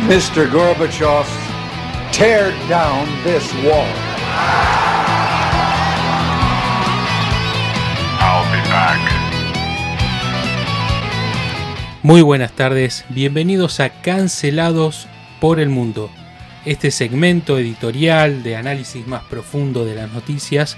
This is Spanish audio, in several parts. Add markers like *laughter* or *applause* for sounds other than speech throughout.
Mr. Gorbachev, tear down this wall. Muy buenas tardes, bienvenidos a Cancelados por el Mundo, este segmento editorial de análisis más profundo de las noticias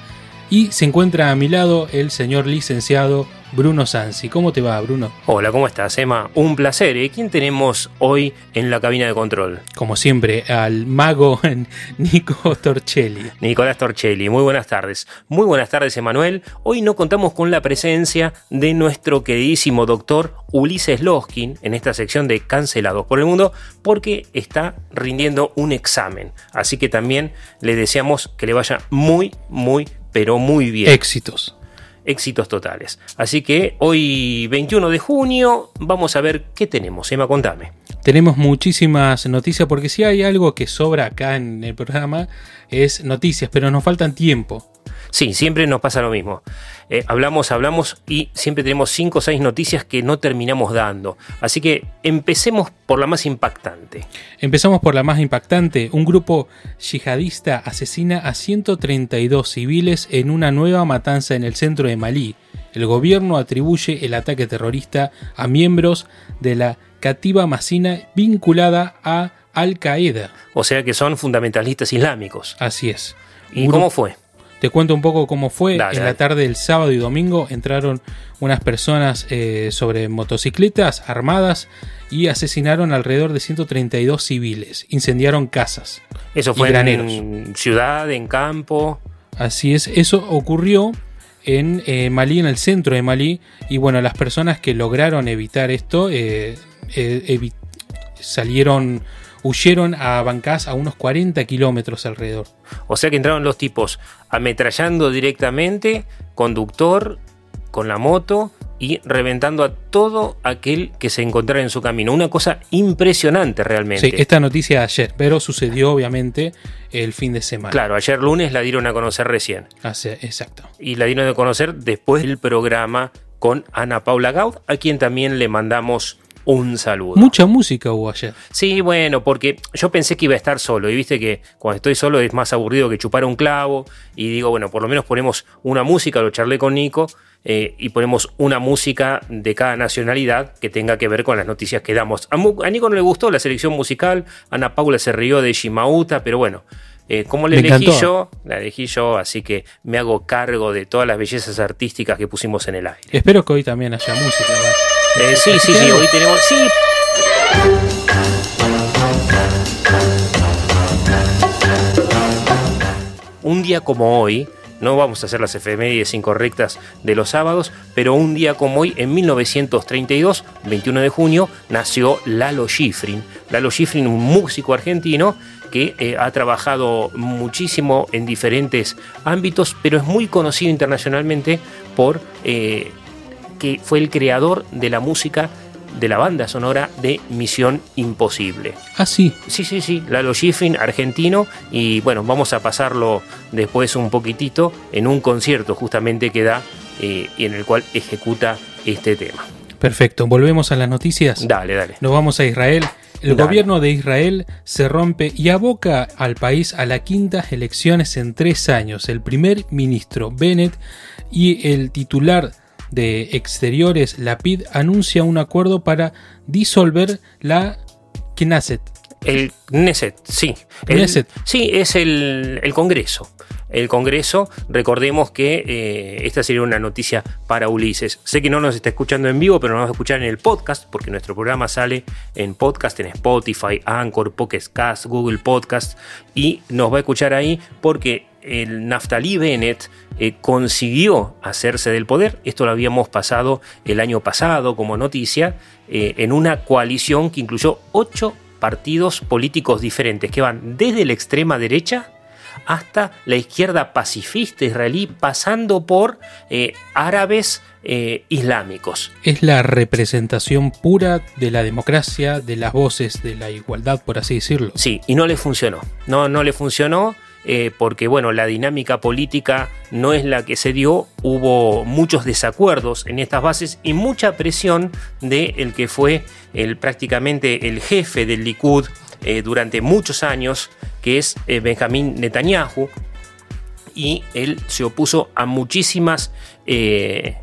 y se encuentra a mi lado el señor licenciado Bruno Sansi. ¿Cómo te va, Bruno? Hola, ¿cómo estás, Emma? Un placer. ¿Y quién tenemos hoy en la cabina de control? Como siempre, al mago *laughs* Nico Torchelli. Nicolás Torchelli. Muy buenas tardes. Muy buenas tardes, Emanuel. Hoy no contamos con la presencia de nuestro queridísimo doctor Ulises Loskin en esta sección de Cancelados por el Mundo porque está rindiendo un examen. Así que también le deseamos que le vaya muy, muy, pero muy bien. Éxitos. Éxitos totales. Así que hoy 21 de junio vamos a ver qué tenemos. Emma, contame. Tenemos muchísimas noticias porque si hay algo que sobra acá en el programa es noticias, pero nos faltan tiempo. Sí, siempre nos pasa lo mismo. Eh, hablamos, hablamos y siempre tenemos 5 o 6 noticias que no terminamos dando. Así que empecemos por la más impactante. Empezamos por la más impactante. Un grupo yihadista asesina a 132 civiles en una nueva matanza en el centro de Malí. El gobierno atribuye el ataque terrorista a miembros de la Katiba Masina vinculada a Al Qaeda. O sea que son fundamentalistas islámicos. Así es. ¿Y cómo fue? Te cuento un poco cómo fue. Dale, en la tarde del sábado y domingo entraron unas personas eh, sobre motocicletas armadas y asesinaron alrededor de 132 civiles. Incendiaron casas. Eso y fue graneros. en ciudad, en campo. Así es, eso ocurrió en eh, Malí, en el centro de Malí, y bueno, las personas que lograron evitar esto eh, eh, evi- salieron, huyeron a Bancás a unos 40 kilómetros alrededor. O sea que entraron los tipos ametrallando directamente, conductor con la moto y reventando a todo aquel que se encontrara en su camino. Una cosa impresionante realmente. Sí, esta noticia ayer, pero sucedió obviamente el fin de semana. Claro, ayer lunes la dieron a conocer recién. Así- exacto. Y la dieron a conocer después del programa con Ana Paula Gaud, a quien también le mandamos un saludo. Mucha música hubo ayer. Sí, bueno, porque yo pensé que iba a estar solo y viste que cuando estoy solo es más aburrido que chupar un clavo y digo, bueno, por lo menos ponemos una música, lo charlé con Nico eh, y ponemos una música de cada nacionalidad que tenga que ver con las noticias que damos. A, a Nico no le gustó la selección musical, Ana Paula se rió de Shimauta, pero bueno. eh, como le Me elegí encantó. yo, la elegí yo, así que me hago cargo de todas las bellezas artísticas que pusimos en el aire. Espero que hoy también haya música. ¿verdad? Eh, sí, sí, sí, hoy tenemos. Sí, un día como hoy, no vamos a hacer las efemérides incorrectas de los sábados, pero un día como hoy, en 1932, 21 de junio, nació Lalo Schifrin. Lalo Schifrin, un músico argentino que eh, ha trabajado muchísimo en diferentes ámbitos, pero es muy conocido internacionalmente por eh, que fue el creador de la música de la banda sonora de Misión Imposible. Ah, sí. Sí, sí, sí, Lalo Schifrin, argentino, y bueno, vamos a pasarlo después un poquitito en un concierto justamente que da eh, y en el cual ejecuta este tema. Perfecto. Volvemos a las noticias. Dale, dale. Nos vamos a Israel. El Dale. gobierno de Israel se rompe y aboca al país a las quintas elecciones en tres años. El primer ministro Bennett y el titular de Exteriores Lapid anuncia un acuerdo para disolver la Knesset. El Knesset, sí. El- Knesset. sí, es el, el Congreso. El Congreso, recordemos que eh, esta sería una noticia para Ulises. Sé que no nos está escuchando en vivo, pero nos va a escuchar en el podcast, porque nuestro programa sale en podcast, en Spotify, Anchor, Pocket Cast, Google Podcast, y nos va a escuchar ahí porque el Naftali Bennett eh, consiguió hacerse del poder. Esto lo habíamos pasado el año pasado como noticia, eh, en una coalición que incluyó ocho partidos políticos diferentes que van desde la extrema derecha hasta la izquierda pacifista israelí, pasando por eh, árabes eh, islámicos. Es la representación pura de la democracia, de las voces, de la igualdad, por así decirlo. Sí, y no le funcionó. No, no le funcionó eh, porque, bueno, la dinámica política no es la que se dio. Hubo muchos desacuerdos en estas bases y mucha presión de el que fue el, prácticamente el jefe del Likud eh, durante muchos años, que es eh, Benjamín Netanyahu. Y él se opuso a muchísimas eh,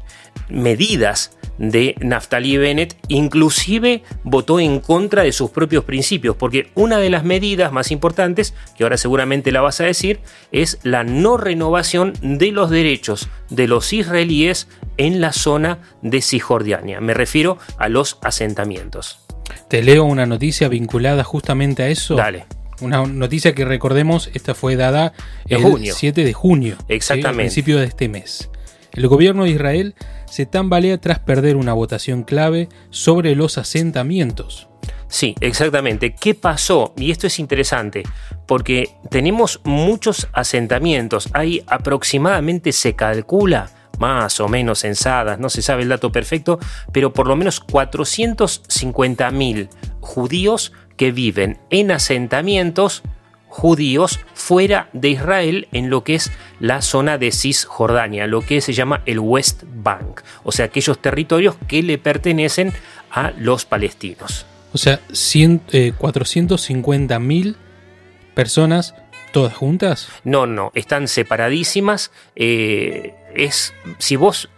medidas de Naftali Bennett, inclusive votó en contra de sus propios principios, porque una de las medidas más importantes, que ahora seguramente la vas a decir, es la no renovación de los derechos de los israelíes en la zona de Cisjordania. Me refiero a los asentamientos. Te leo una noticia vinculada justamente a eso. Dale. Una noticia que recordemos, esta fue dada De el junio. 7 de junio. ¿sí? Exactamente. Al principio de este mes. El gobierno de Israel se tambalea tras perder una votación clave sobre los asentamientos. Sí, exactamente. ¿Qué pasó? Y esto es interesante, porque tenemos muchos asentamientos. Hay aproximadamente, se calcula, más o menos censadas, no se sabe el dato perfecto, pero por lo menos 450.000 judíos que viven en asentamientos judíos fuera de Israel en lo que es la zona de Cisjordania, lo que se llama el West Bank, o sea, aquellos territorios que le pertenecen a los palestinos. O sea, eh, 450 mil personas todas juntas. No, no, están separadísimas. eh, es, si vos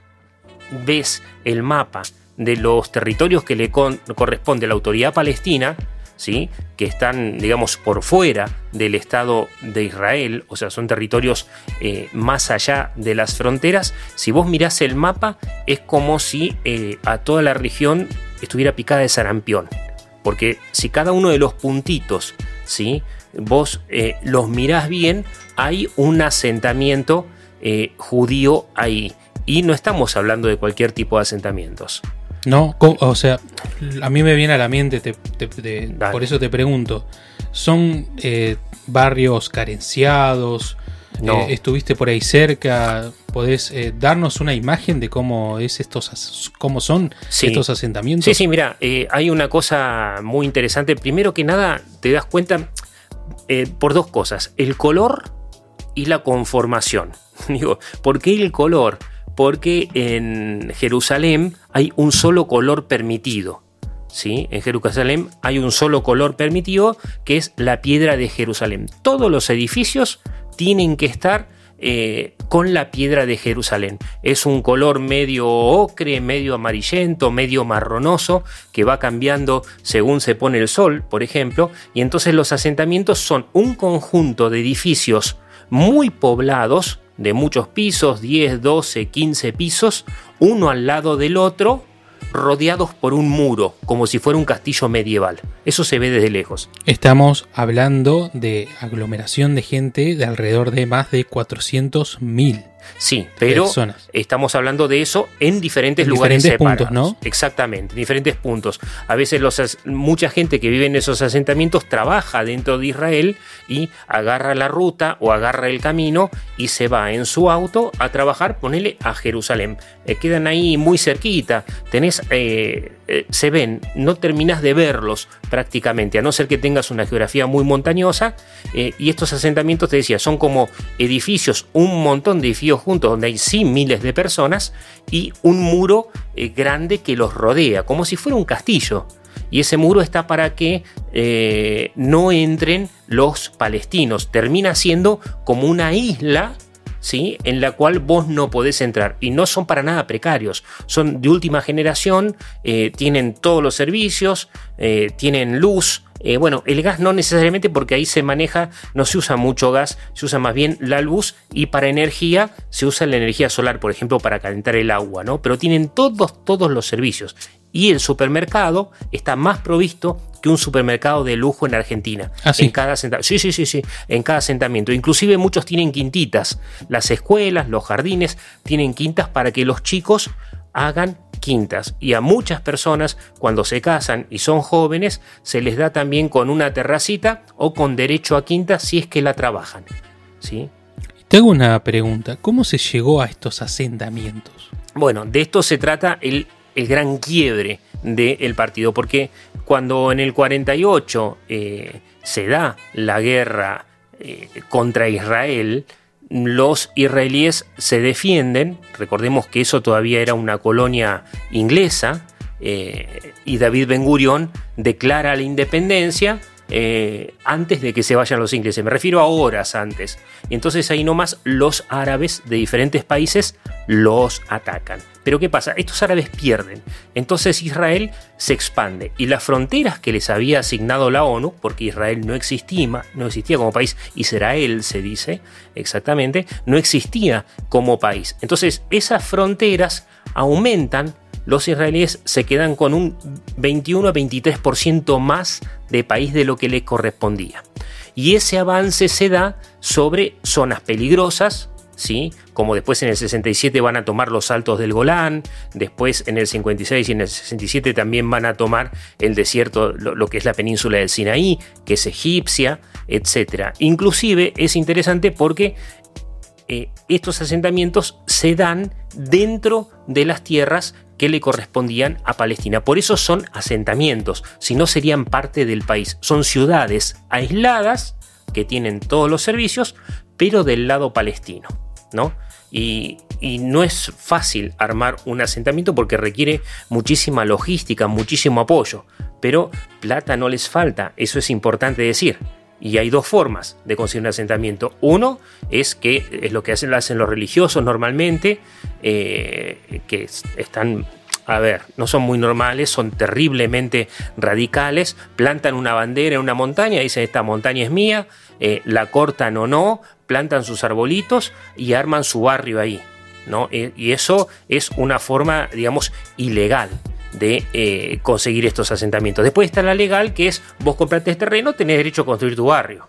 ves el mapa de los territorios que le con- corresponde a la autoridad palestina, ¿sí? que están, digamos, por fuera del Estado de Israel, o sea, son territorios eh, más allá de las fronteras, si vos mirás el mapa, es como si eh, a toda la región estuviera picada de sarampión. Porque si cada uno de los puntitos, ¿sí? vos eh, los mirás bien, hay un asentamiento judío ahí. Y no estamos hablando de cualquier tipo de asentamientos. No, o sea, a mí me viene a la mente, te- te- te- Dale. por eso te pregunto. ¿Son eh, barrios carenciados? No. Eh, ¿Estuviste por ahí cerca? ¿Podés eh, darnos una imagen de cómo, es estos, cómo son Sí. estos asentamientos? Sí, sí, mira, hay una cosa muy interesante. Primero que nada, te das cuenta por dos cosas: el color y la conformación. *laughs* Digo, ¿por qué el color? Porque en Jerusalén hay un solo color permitido. ¿sí? En Jerusalén hay un solo color permitido, que es la piedra de Jerusalén. Todos los edificios tienen que estar eh, con la piedra de Jerusalén. Es un color medio ocre, medio amarillento, medio marronoso, que va cambiando según se pone el sol, por ejemplo, y entonces los asentamientos son un conjunto de edificios muy poblados, de muchos pisos, 10, 12, 15 pisos, uno al lado del otro, rodeados por un muro, como si fuera un castillo medieval. Eso se ve desde lejos. Estamos hablando de aglomeración de gente de alrededor de más de 400 mil. Sí, pero Personas. estamos hablando de eso en diferentes En lugares diferentes puntos, separados. ¿no? Exactamente, en diferentes puntos. A veces los, mucha gente que vive en esos asentamientos trabaja dentro de Israel y agarra la ruta o agarra el camino y se va en su auto a trabajar, ponele a Jerusalén. Eh, quedan ahí muy cerquita, tenés, eh, eh, se ven, no terminás de verlos prácticamente, a no ser que tengas una geografía muy montañosa. eh, y estos asentamientos, te decía, son como edificios, un montón de edificios juntos, donde hay sí miles de personas, y un muro eh, grande que los rodea, como si fuera un castillo. Y ese muro está para que no entren los palestinos. Termina siendo como una isla, ¿sí? en la cual vos no podés entrar. Y no son para nada precarios, son de última generación, eh, tienen todos los servicios, eh, tienen luz. Eh, bueno, el gas no necesariamente porque ahí se maneja, no se usa mucho gas, se usa más bien la luz y para energía se usa la energía solar, por ejemplo, para calentar el agua, ¿no? Pero tienen todos, todos los servicios. Y el supermercado está más provisto que un supermercado de lujo en Argentina. ¿Ah, sí? En cada asentamiento. Sí, sí, sí, sí. En cada asentamiento. Inclusive muchos tienen quintitas. Las escuelas, los jardines tienen quintas para que los chicos hagan quintas. Y a muchas personas, cuando se casan y son jóvenes, se les da también con una terracita o con derecho a quinta si es que la trabajan. ¿Sí? Te hago una pregunta. ¿Cómo se llegó a estos asentamientos? Bueno, de esto se trata el, el gran quiebre del partido, porque cuando en el 48 eh, se da la guerra eh, contra Israel, los israelíes se defienden, recordemos que eso todavía era una colonia inglesa, eh, y David Ben Gurion declara la independencia eh, antes de que se vayan los ingleses, me refiero a horas antes. Y entonces ahí nomás los árabes de diferentes países los atacan. Pero ¿qué pasa? Estos árabes pierden. Entonces Israel se expande y las fronteras que les había asignado la ONU, porque Israel no existía, no existía como país, Israel se dice exactamente, no existía como país. Entonces esas fronteras aumentan los israelíes se quedan con un 21 a 23% más de país de lo que les correspondía. Y ese avance se da sobre zonas peligrosas, ¿sí? como después en el 67 van a tomar los altos del Golán, después en el 56 y en el 67 también van a tomar el desierto, lo, que es la península del Sinaí, que es egipcia, etc. Inclusive es interesante porque eh, estos asentamientos se dan dentro de las tierras que le correspondían a Palestina. Por eso son asentamientos, si no serían parte del país. Son ciudades aisladas que tienen todos los servicios, pero del lado palestino. ¿no? Y, y, no es fácil armar un asentamiento porque requiere muchísima logística, muchísimo apoyo. Pero plata no les falta, eso es importante decir. Y hay dos formas de conseguir un asentamiento. Uno es que es lo que hacen, los religiosos normalmente, eh, que están, a ver, no son muy normales, son terriblemente radicales, plantan una bandera en una montaña, dicen esta montaña es mía, eh, la cortan o no, plantan sus arbolitos y arman su barrio ahí. ¿no? Eh, y eso es una forma, digamos, ilegal de eh, conseguir estos asentamientos. Después está la legal, que es vos compraste este terreno, tenés derecho a construir tu barrio.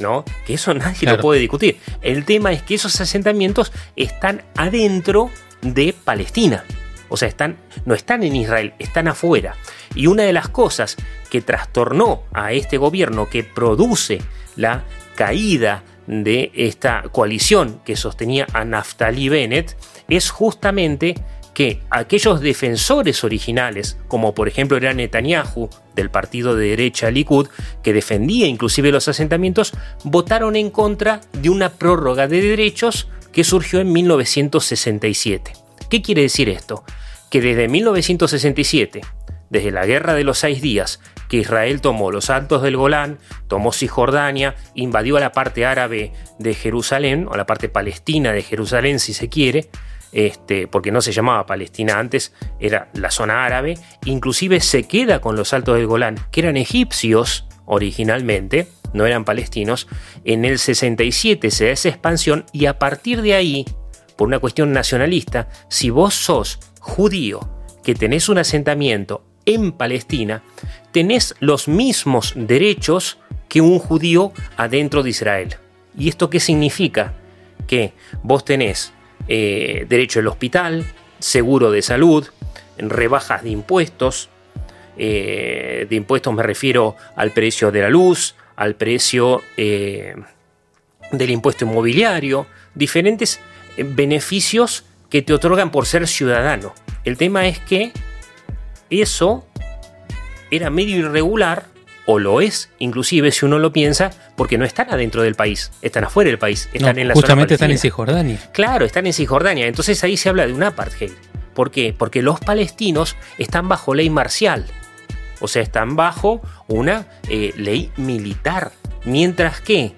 ¿No? Que eso *laughs* nadie claro. lo puede discutir. El tema es que esos asentamientos están adentro de Palestina. O sea, están, no están en Israel, están afuera. Y una de las cosas que trastornó a este gobierno que produce la caída de esta coalición que sostenía a Naftali Bennett es justamente que aquellos defensores originales, como por ejemplo era Netanyahu del partido de derecha Likud, que defendía inclusive los asentamientos, votaron en contra de una prórroga de derechos que surgió en 1967. ¿Qué quiere decir esto? Que desde 1967, desde la Guerra de los Seis Días, que Israel tomó los altos del Golán, tomó Cisjordania, invadió la parte árabe de Jerusalén, o la parte palestina de Jerusalén si se quiere, este, porque no se llamaba Palestina antes, era la zona árabe, inclusive se queda con los altos del Golán, que eran egipcios originalmente, no eran palestinos, en el 67 se da esa expansión y a partir de ahí, por una cuestión nacionalista, si vos sos judío, que tenés un asentamiento en Palestina, tenés los mismos derechos que un judío adentro de Israel. ¿Y esto qué significa? Que vos tenés eh, derecho al hospital, seguro de salud, rebajas de impuestos. Eh, de impuestos me refiero al precio de la luz, al precio eh, del impuesto inmobiliario, diferentes beneficios que te otorgan por ser ciudadano. El tema es que eso era medio irregular, o lo es, inclusive si uno lo piensa, porque no están adentro del país, están afuera del país, están no, en la justamente zona están en Cisjordania. Claro, están en Cisjordania. Entonces ahí se habla de un apartheid. ¿Por qué? Porque los palestinos están bajo ley marcial. O sea, están bajo una eh, ley militar. Mientras que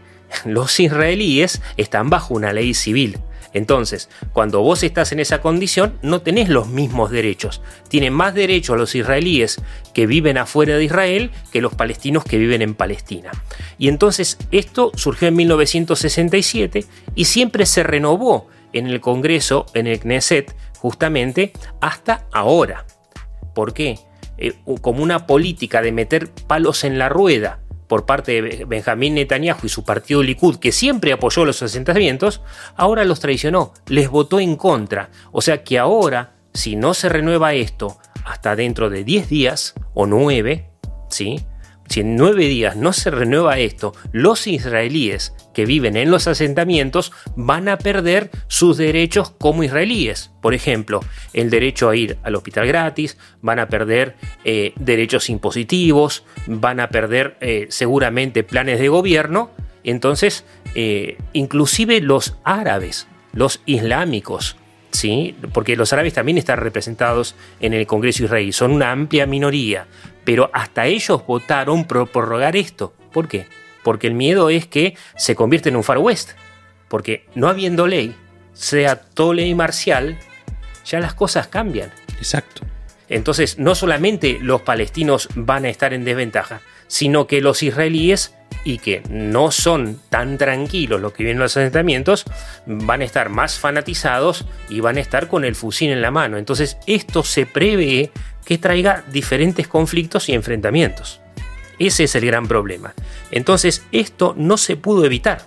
los israelíes están bajo una ley civil. Entonces, cuando vos estás en esa condición, no tenés los mismos derechos. Tienen más derechos los israelíes que viven afuera de Israel que los palestinos que viven en Palestina. Y entonces esto surgió en 1967 y siempre se renovó en el Congreso, en el Knesset, justamente hasta ahora. ¿Por qué? Eh, como una política de meter palos en la rueda por parte de Benjamín Netanyahu y su partido Likud, que siempre apoyó los asentamientos, ahora los traicionó, les votó en contra. O sea que ahora, si no se renueva esto hasta dentro de 10 días o 9, ¿sí? si en nueve días no se renueva esto, los israelíes que viven en los asentamientos van a perder sus derechos como israelíes. Por ejemplo, el derecho a ir al hospital gratis, van a perder eh, derechos impositivos, van a perder eh, seguramente planes de gobierno. Entonces, eh, inclusive los árabes, los islámicos, ¿sí? porque los árabes también están representados en el Congreso israelí, son una amplia minoría, pero hasta ellos votaron por prorrogar esto. ¿Por qué? Porque el miedo es que se convierta en un Far West. Porque no habiendo ley, sea todo ley marcial, ya las cosas cambian. Exacto. Entonces, no solamente los palestinos van a estar en desventaja, sino que los israelíes, y que no son tan tranquilos los que vienen los asentamientos, van a estar más fanatizados y van a estar con el fusil en la mano. Entonces, esto se prevé que traiga diferentes conflictos y enfrentamientos. Ese es el gran problema. Entonces, esto no se pudo evitar,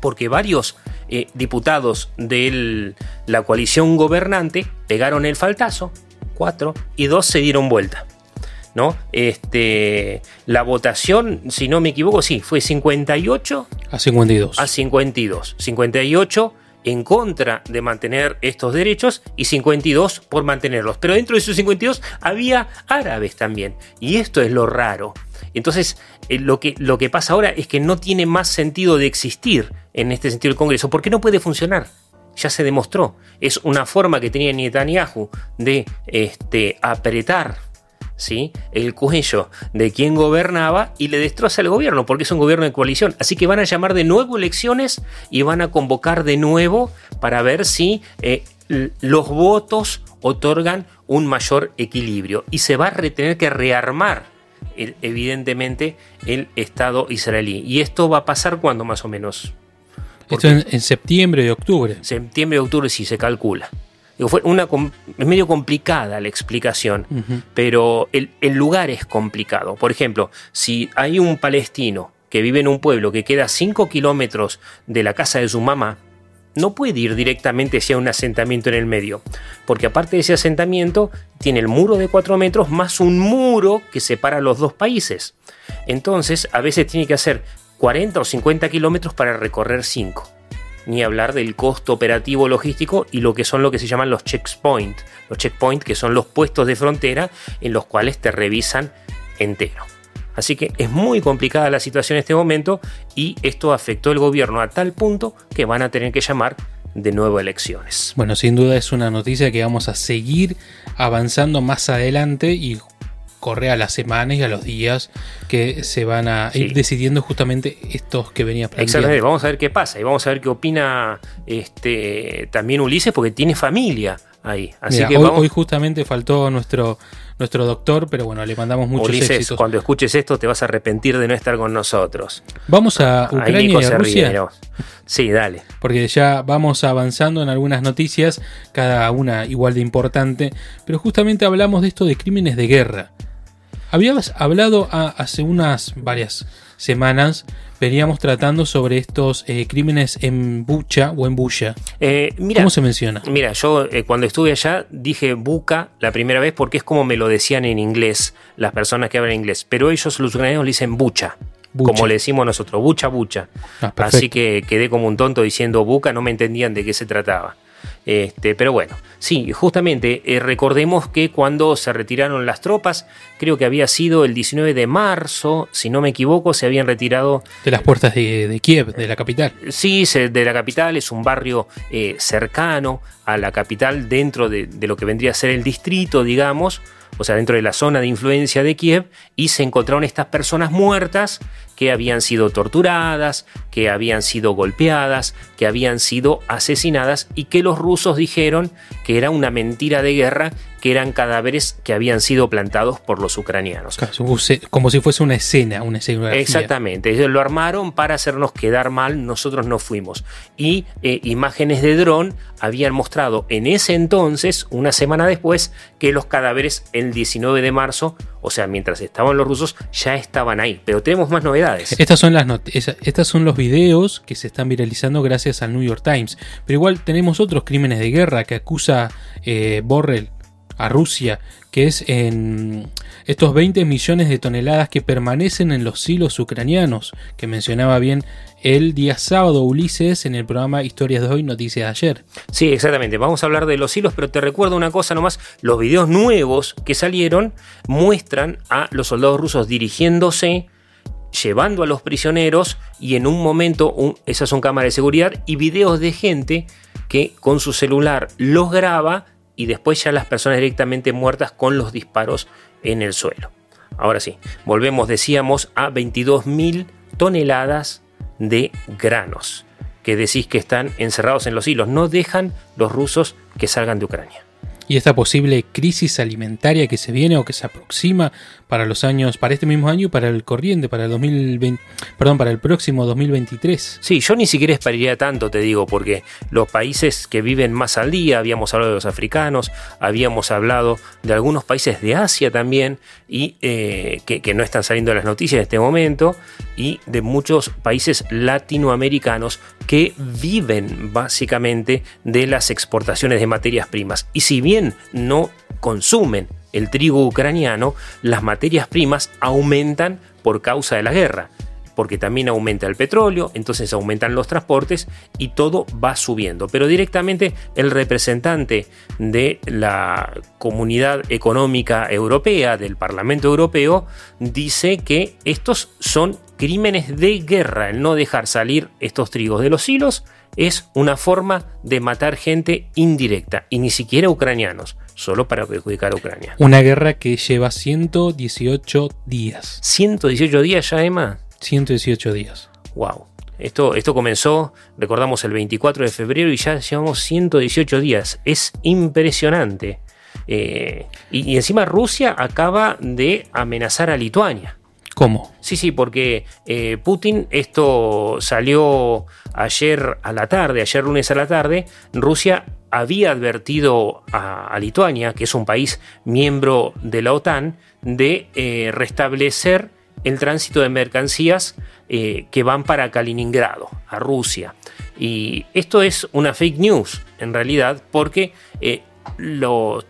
porque varios eh, diputados de la coalición gobernante pegaron el faltazo, cuatro, y dos se dieron vuelta. ¿no? Este, la votación, si no me equivoco, sí, fue 58 a 52. A 52. 58 en contra de mantener estos derechos y 52 por mantenerlos. Pero dentro de esos 52 había árabes también. Y esto es lo raro. Entonces, eh, lo, que, lo que pasa ahora es que no tiene más sentido de existir en este sentido el Congreso, porque no puede funcionar. Ya se demostró. Es una forma que tenía Netanyahu de este, apretar ¿sí? el cuello de quien gobernaba y le destroza el gobierno, porque es un gobierno de coalición. Así que van a llamar de nuevo elecciones y van a convocar de nuevo para ver si eh, los votos otorgan un mayor equilibrio. Y se va a tener que rearmar, evidentemente, el Estado israelí. Y esto va a pasar cuando más o menos. Esto en, en septiembre de octubre. Septiembre de octubre sí se calcula fue una, es medio complicada la explicación, pero el, lugar es complicado. Por ejemplo, si hay un palestino que vive en un pueblo que queda 5 kilómetros de la casa de su mamá, no puede ir directamente hacia un asentamiento en el medio, porque aparte de ese asentamiento tiene el muro de 4 metros más un muro que separa los dos países. Entonces, a veces tiene que hacer 40 o 50 kilómetros para recorrer 5 ni hablar del costo operativo logístico y lo que son lo que se llaman los checkpoints. Los checkpoints que son los puestos de frontera en los cuales te revisan entero. Así que es muy complicada la situación en este momento y esto afectó al gobierno a tal punto que van a tener que llamar de nuevo elecciones. Bueno, sin duda es una noticia que vamos a seguir avanzando más adelante y corre a las semanas y a los días que se van a ir decidiendo justamente estos que venía planteando. Exactamente, vamos a ver qué pasa y vamos a ver qué opina este, también Ulises porque tiene familia ahí. Así que hoy, justamente faltó nuestro, nuestro doctor, pero bueno, le mandamos muchos Ulises, cuando escuches esto te vas a arrepentir de no estar con nosotros. Vamos a Ucrania y a Rusia. sí, dale. Porque ya vamos avanzando en algunas noticias, cada una igual de importante, pero justamente hablamos de esto de crímenes de guerra. Habíamos hablado hace unas varias semanas, veníamos tratando sobre estos eh, crímenes en Bucha o en Bucha. Eh, ¿Cómo se menciona? Mira, yo eh, cuando estuve allá dije Buca la primera vez porque es como me lo decían en inglés las personas que hablan inglés, pero ellos los ucranianos le dicen Bucha. Como le decimos nosotros, bucha, bucha. Ah, Así que quedé como un tonto diciendo buca, no me entendían de qué se trataba. Este, pero bueno, sí, justamente eh, recordemos que cuando se retiraron las tropas, creo que había sido el 19 de marzo, si no me equivoco, se habían retirado... De las puertas de, Kiev, de la capital. Sí, de la capital, es un barrio eh, cercano a la capital dentro de, lo que vendría a ser el distrito, digamos, o sea, dentro de la zona de influencia de Kiev, y se encontraron estas personas muertas que habían sido torturadas, que habían sido golpeadas, que habían sido asesinadas y que los rusos dijeron que era una mentira de guerra, que eran cadáveres que habían sido plantados por los ucranianos. Como si fuese una escena, una escena. Exactamente, ellos lo armaron para hacernos quedar mal, nosotros no fuimos. Y eh, imágenes de dron habían mostrado en ese entonces, una semana después, que los cadáveres el 19 de marzo, o sea, mientras estaban los rusos, ya estaban ahí. Pero tenemos más novedades. Estas son, las estas son los videos que se están viralizando gracias al New York Times. Pero igual tenemos otros crímenes de guerra que acusa eh, Borrell a Rusia, que es en estos 20 millones de toneladas que permanecen en los silos ucranianos, que mencionaba bien el día sábado Ulises en el programa Historias de hoy, Noticias de ayer. Sí, exactamente. Vamos a hablar de los hilos, pero te recuerdo una cosa nomás. Los videos nuevos que salieron muestran a los soldados rusos dirigiéndose llevando a los prisioneros y en un momento, esas son cámaras de seguridad y videos de gente que con su celular los graba y después ya las personas directamente muertas con los disparos en el suelo. Ahora sí, volvemos, decíamos, a 22.000 toneladas de granos que decís que están encerrados en los hilos. No dejan los rusos que salgan de Ucrania y esta posible crisis alimentaria que se viene o que se aproxima para los años, para este mismo año y para el corriente, para el 2020, perdón, para el próximo 2023. Sí, yo ni siquiera esperaría tanto, te digo, porque los países que viven más al día, habíamos hablado de los africanos, habíamos hablado de algunos países de Asia también, y eh, que, que no están saliendo las noticias en este momento, y de muchos países latinoamericanos que viven básicamente de las exportaciones de materias primas. Y si bien no consumen el trigo ucraniano, las materias primas aumentan por causa de la guerra, porque también aumenta el petróleo, entonces aumentan los transportes y todo va subiendo. Pero directamente el representante de la Comunidad Económica Europea, del Parlamento Europeo, dice que estos son crímenes de guerra, el no dejar salir estos trigos de los hilos es una forma de matar gente indirecta, y ni siquiera ucranianos, solo para perjudicar a Ucrania. Una guerra que lleva 118 días. ¿118 días ya, Emma? 118 días. Wow. Esto, esto comenzó, recordamos, el 24 de febrero y ya llevamos 118 días. Es impresionante. Eh, y encima Rusia acaba de amenazar a Lituania. ¿Cómo? Sí, sí, porque eh, Putin, esto salió ayer a la tarde, ayer lunes a la tarde, Rusia había advertido a, Lituania, que es un país miembro de la OTAN, de eh, restablecer el tránsito de mercancías eh, que van para Kaliningrado, a Rusia. Y esto es una fake news, en realidad, porque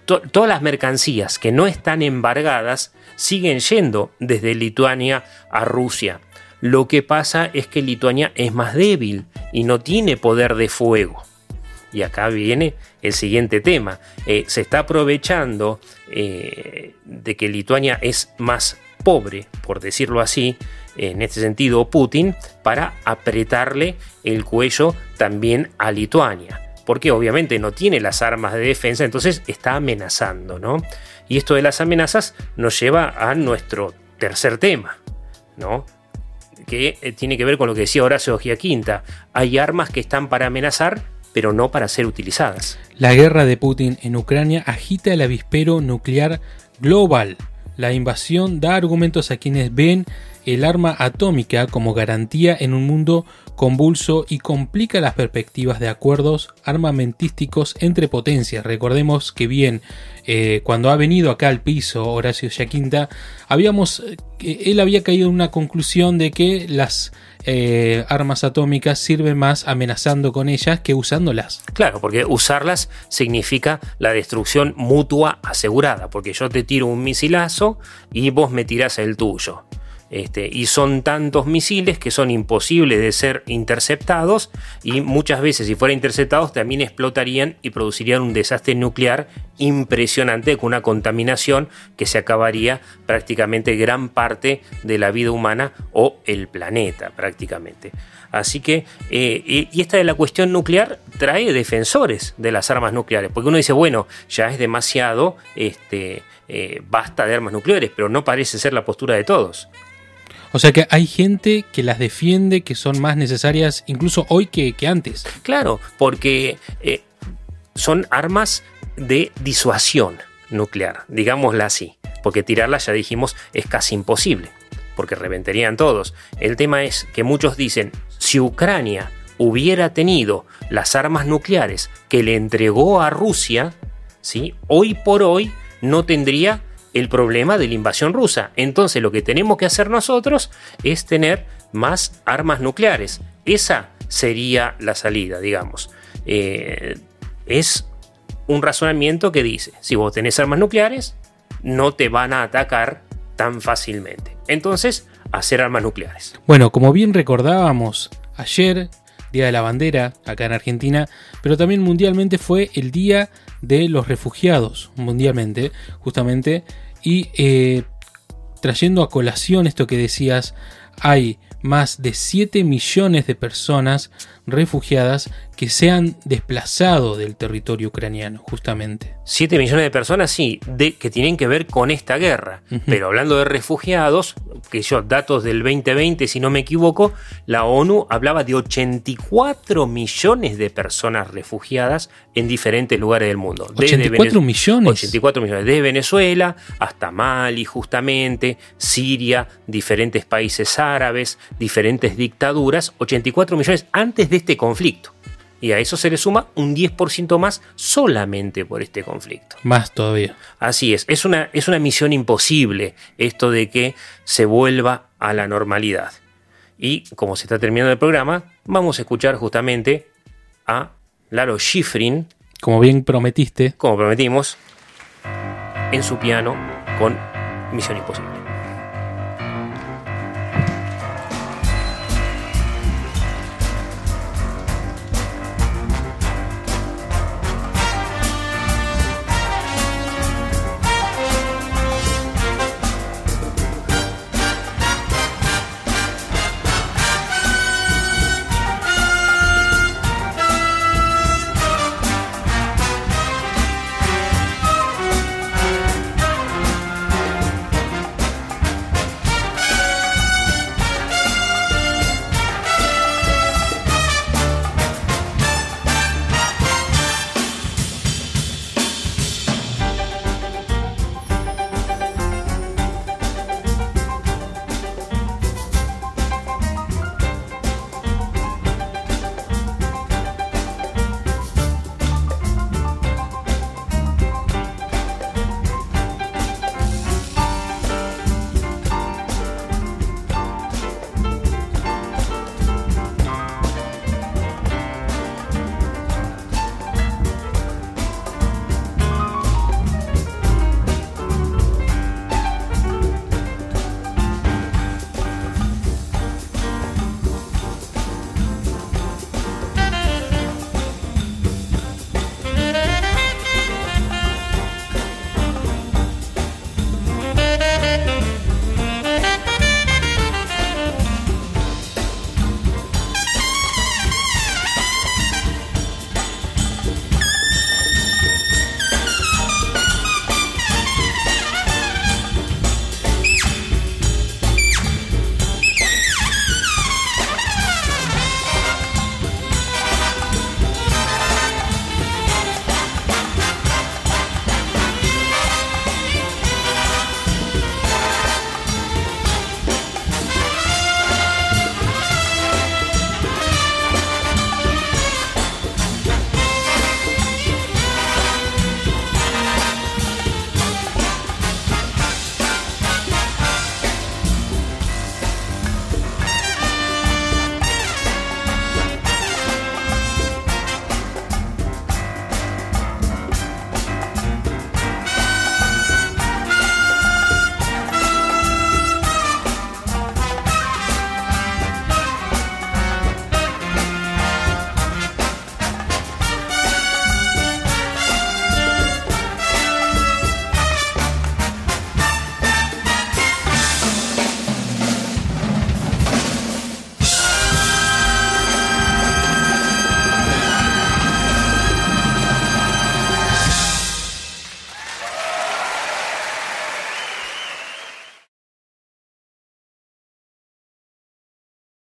todas las mercancías que no están embargadas siguen yendo desde Lituania a Rusia. Lo que pasa es que Lituania es más débil y no tiene poder de fuego. Y acá viene el siguiente tema. Eh, se está aprovechando eh, de que Lituania es más pobre, por decirlo así, en este sentido Putin, para apretarle el cuello también a Lituania porque obviamente no tiene las armas de defensa, entonces está amenazando, ¿no? Y esto de las amenazas nos lleva a nuestro tercer tema, ¿no? Que eh, tiene que ver con lo que decía Horacio Giaquinta. Hay armas que están para amenazar, pero no para ser utilizadas. La guerra de Putin en Ucrania agita el avispero nuclear global. La invasión da argumentos a quienes ven el arma atómica como garantía en un mundo convulso y complica las perspectivas de acuerdos armamentísticos entre potencias. Recordemos que bien, eh, cuando ha venido acá al piso Horacio Yaquinta, habíamos, eh, él había caído en una conclusión de que las eh, armas atómicas sirven más amenazando con ellas que usándolas. Claro, porque usarlas significa la destrucción mutua asegurada, porque yo te tiro un misilazo y vos me tirás el tuyo. Este, y son tantos misiles que son imposibles de ser interceptados y muchas veces si fueran interceptados también explotarían y producirían un desastre nuclear impresionante con una contaminación que se acabaría prácticamente gran parte de la vida humana o el planeta prácticamente. Así que, eh, y esta de la cuestión nuclear trae defensores de las armas nucleares, porque uno dice, bueno, ya es demasiado, este, eh, basta de armas nucleares, pero no parece ser la postura de todos. O sea que hay gente que las defiende, que son más necesarias incluso hoy que, antes. Claro, porque eh, son armas de disuasión nuclear, digámosla así, porque tirarlas, ya dijimos, es casi imposible porque reventarían todos. El tema es que muchos dicen, si Ucrania hubiera tenido las armas nucleares que le entregó a Rusia, ¿sí? hoy por hoy no tendría el problema de la invasión rusa. Entonces lo que tenemos que hacer nosotros es tener más armas nucleares. Esa sería la salida, digamos. Eh, es un razonamiento que dice, si vos tenés armas nucleares, no te van a atacar tan fácilmente. Entonces, hacer armas nucleares. Bueno, como bien recordábamos, ayer, Día de la Bandera, acá en Argentina, pero también mundialmente fue el Día de los Refugiados, mundialmente, justamente, y eh, trayendo a colación esto que decías, hay más de 7 millones de personas refugiadas que se han desplazado del territorio ucraniano, justamente. 7 millones de personas, sí, de, que tienen que ver con esta guerra. Pero hablando de refugiados, que yo, datos del 2020, si no me equivoco, la ONU hablaba de 84 millones de personas refugiadas en diferentes lugares del mundo. 84 millones. 84 millones, desde Venezuela hasta Mali, justamente, Siria, diferentes países árabes, diferentes dictaduras, 84 millones antes de este conflicto. Y a eso se le suma un 10% más solamente por este conflicto. Más todavía. Así es, es una, es una misión imposible esto de que se vuelva a la normalidad. Y como se está terminando el programa, vamos a escuchar justamente a Lalo Schifrin. Como bien prometiste. Como prometimos, en su piano con Misión Imposible.